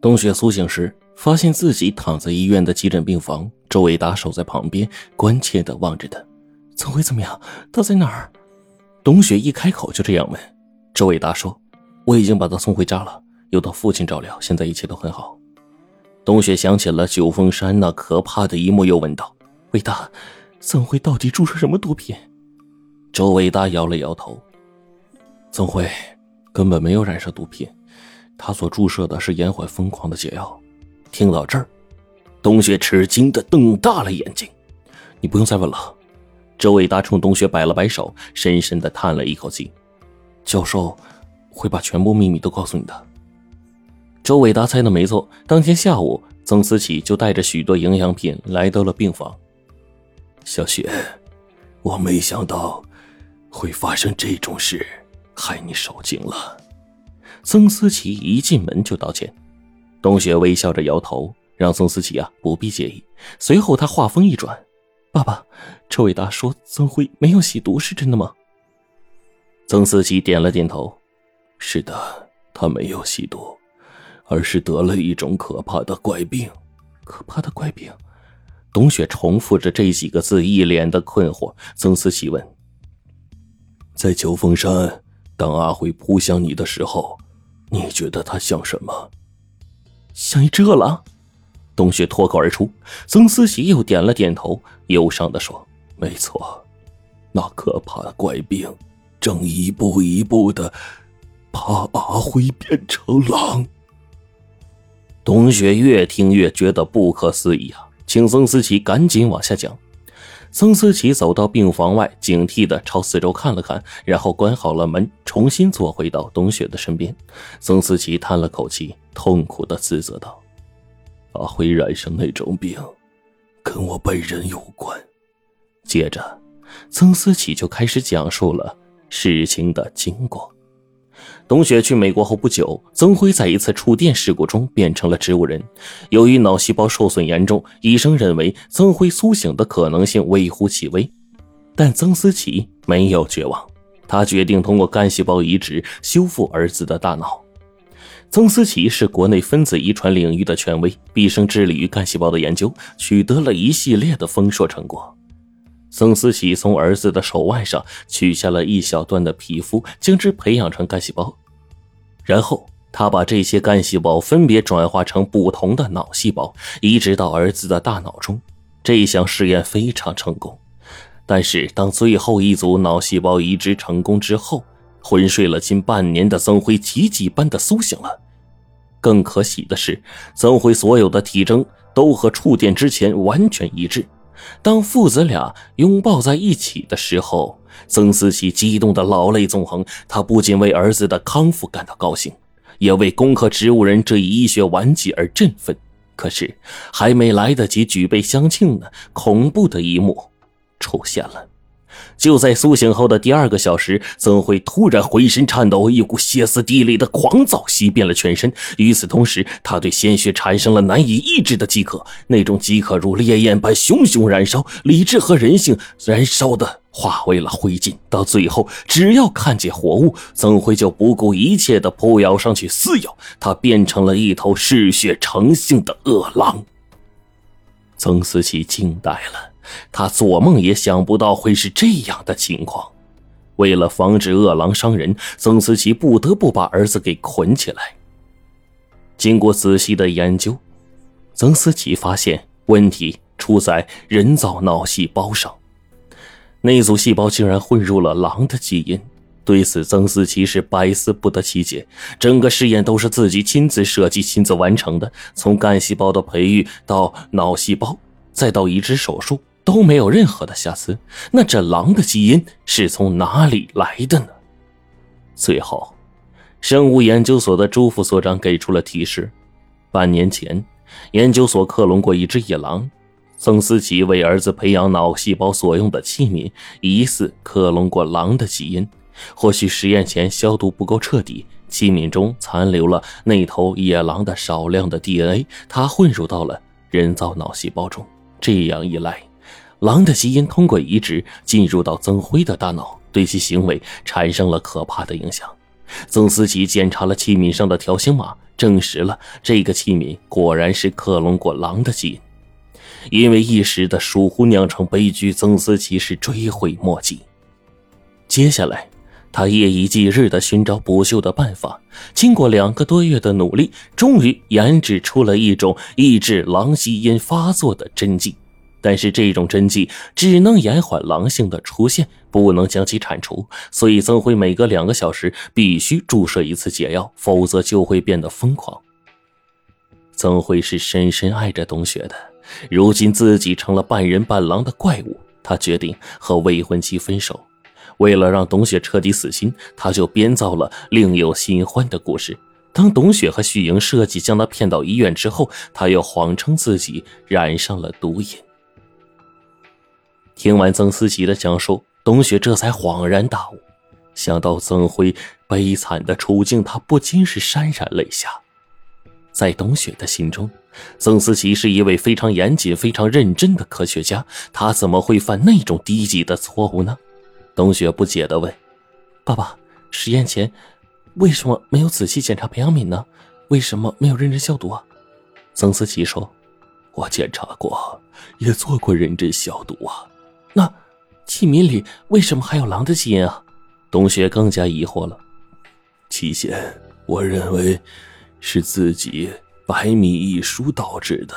冬雪苏醒时，发现自己躺在医院的急诊病房，周伟达守在旁边，关切的望着他。曾辉怎么样？他在哪儿？冬雪一开口就这样问。周伟达说：“我已经把他送回家了，由他父亲照料，现在一切都很好。”冬雪想起了九峰山那可怕的一幕，又问道：“伟达，曾辉到底注射什么毒品？”周伟达摇了摇头：“曾辉根本没有染上毒品。”他所注射的是延缓疯狂的解药。听到这儿，冬雪吃惊的瞪大了眼睛。你不用再问了。周伟达冲冬雪摆了摆手，深深的叹了一口气。教授会把全部秘密都告诉你的。周伟达猜的没错，当天下午，曾思琪就带着许多营养品来到了病房。小雪，我没想到会发生这种事，害你受惊了。曾思琪一进门就道歉，冬雪微笑着摇头，让曾思琪啊不必介意。随后他话锋一转：“爸爸，周伟达说曾辉没有吸毒，是真的吗？”曾思琪点了点头：“是的，他没有吸毒，而是得了一种可怕的怪病。可怕的怪病。”冬雪重复着这几个字，一脸的困惑。曾思琪问：“在九峰山，当阿辉扑向你的时候？”你觉得他像什么？像一只饿狼。冬雪脱口而出。曾思琪又点了点头，忧伤的说：“没错，那可怕的怪病，正一步一步的把阿辉变成狼。”冬雪越听越觉得不可思议啊，请曾思琪赶紧往下讲。曾思琪走到病房外，警惕的朝四周看了看，然后关好了门，重新坐回到冬雪的身边。曾思琪叹了口气，痛苦的自责道：“阿辉染上那种病，跟我本人有关。”接着，曾思琪就开始讲述了事情的经过。冬雪去美国后不久，曾辉在一次触电事故中变成了植物人。由于脑细胞受损严重，医生认为曾辉苏醒的可能性微乎其微。但曾思琪没有绝望，他决定通过干细胞移植修复儿子的大脑。曾思琪是国内分子遗传领域的权威，毕生致力于干细胞的研究，取得了一系列的丰硕成果。曾思琪从儿子的手腕上取下了一小段的皮肤，将之培养成干细胞，然后他把这些干细胞分别转化成不同的脑细胞，移植到儿子的大脑中。这项试验非常成功，但是当最后一组脑细胞移植成功之后，昏睡了近半年的曾辉奇迹般的苏醒了。更可喜的是，曾辉所有的体征都和触电之前完全一致。当父子俩拥抱在一起的时候，曾思琪激动的老泪纵横。他不仅为儿子的康复感到高兴，也为攻克植物人这一医学顽疾而振奋。可是，还没来得及举杯相庆呢，恐怖的一幕出现了。就在苏醒后的第二个小时，曾辉突然浑身颤抖，一股歇斯底里的狂躁袭遍了全身。与此同时，他对鲜血产生了难以抑制的饥渴，那种饥渴如烈焰般熊熊燃烧，理智和人性燃烧的化为了灰烬。到最后，只要看见活物，曾辉就不顾一切的扑咬上去撕咬，他变成了一头嗜血成性的恶狼。曾思琪惊呆了。他做梦也想不到会是这样的情况。为了防止恶狼伤人，曾思琪不得不把儿子给捆起来。经过仔细的研究，曾思琪发现问题出在人造脑细胞上，那组细胞竟然混入了狼的基因。对此，曾思琪是百思不得其解。整个实验都是自己亲自设计、亲自完成的，从干细胞的培育到脑细胞，再到移植手术。都没有任何的瑕疵，那这狼的基因是从哪里来的呢？最后，生物研究所的朱副所长给出了提示：半年前，研究所克隆过一只野狼，曾思琪为儿子培养脑细胞所用的器皿疑似克隆过狼的基因。或许实验前消毒不够彻底，器皿中残留了那头野狼的少量的 DNA，它混入到了人造脑细胞中。这样一来，狼的基因通过移植进入到曾辉的大脑，对其行为产生了可怕的影响。曾思琪检查了器皿上的条形码，证实了这个器皿果然是克隆过狼的基因。因为一时的疏忽酿成悲剧，曾思琪是追悔莫及。接下来，他夜以继日的寻找补救的办法。经过两个多月的努力，终于研制出了一种抑制狼基因发作的针剂。但是这种针剂只能延缓狼性的出现，不能将其铲除。所以曾辉每隔两个小时必须注射一次解药，否则就会变得疯狂。曾辉是深深爱着董雪的，如今自己成了半人半狼的怪物，他决定和未婚妻分手。为了让董雪彻底死心，他就编造了另有新欢的故事。当董雪和许莹设计将他骗到医院之后，他又谎称自己染上了毒瘾。听完曾思琪的讲述，董雪这才恍然大悟，想到曾辉悲惨的处境，他不禁是潸然泪下。在董雪的心中，曾思琪是一位非常严谨、非常认真的科学家。他怎么会犯那种低级的错误呢？冬雪不解地问：“爸爸，实验前为什么没有仔细检查培养皿呢？为什么没有认真消毒啊？”曾思琪说：“我检查过，也做过认真消毒啊。那器皿里为什么还有狼的基因啊？”冬雪更加疑惑了。期限，我认为。是自己百米一疏导致的，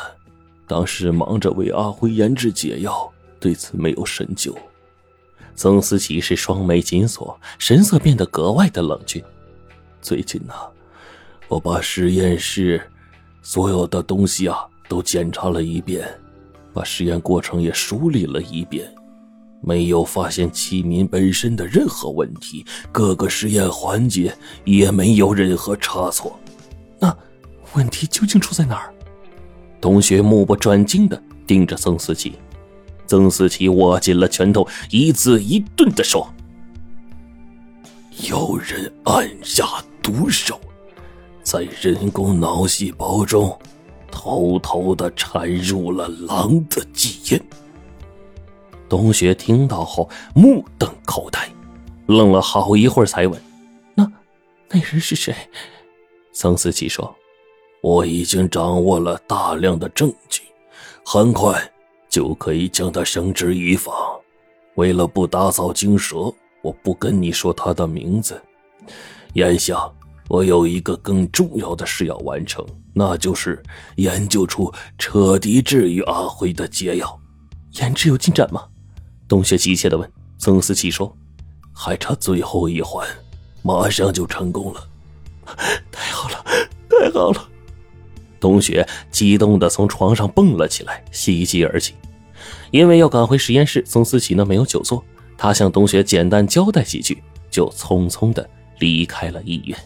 当时忙着为阿辉研制解药，对此没有深究。曾思琪是双眉紧锁，神色变得格外的冷峻。最近呢，我把实验室所有的东西啊都检查了一遍，把实验过程也梳理了一遍，没有发现器皿本身的任何问题，各个实验环节也没有任何差错。问题究竟出在哪儿？董雪目不转睛的盯着曾思琪，曾思琪握紧了拳头，一字一顿的说：“有人暗下毒手，在人工脑细胞中偷偷的掺入了狼的基因。”董雪听到后目瞪口呆，愣了好一会儿才问：“那那人是谁？”曾思琪说：“我已经掌握了大量的证据，很快就可以将他绳之以法。为了不打草惊蛇，我不跟你说他的名字。眼下，我有一个更重要的事要完成，那就是研究出彻底治愈阿辉的解药。研制有进展吗？”董雪急切地问。曾思琪说：“还差最后一环，马上就成功了。”太好了，太好了！冬雪激动的从床上蹦了起来，喜极而泣。因为要赶回实验室，宋思琪呢没有久坐，他向冬雪简单交代几句，就匆匆的离开了医院。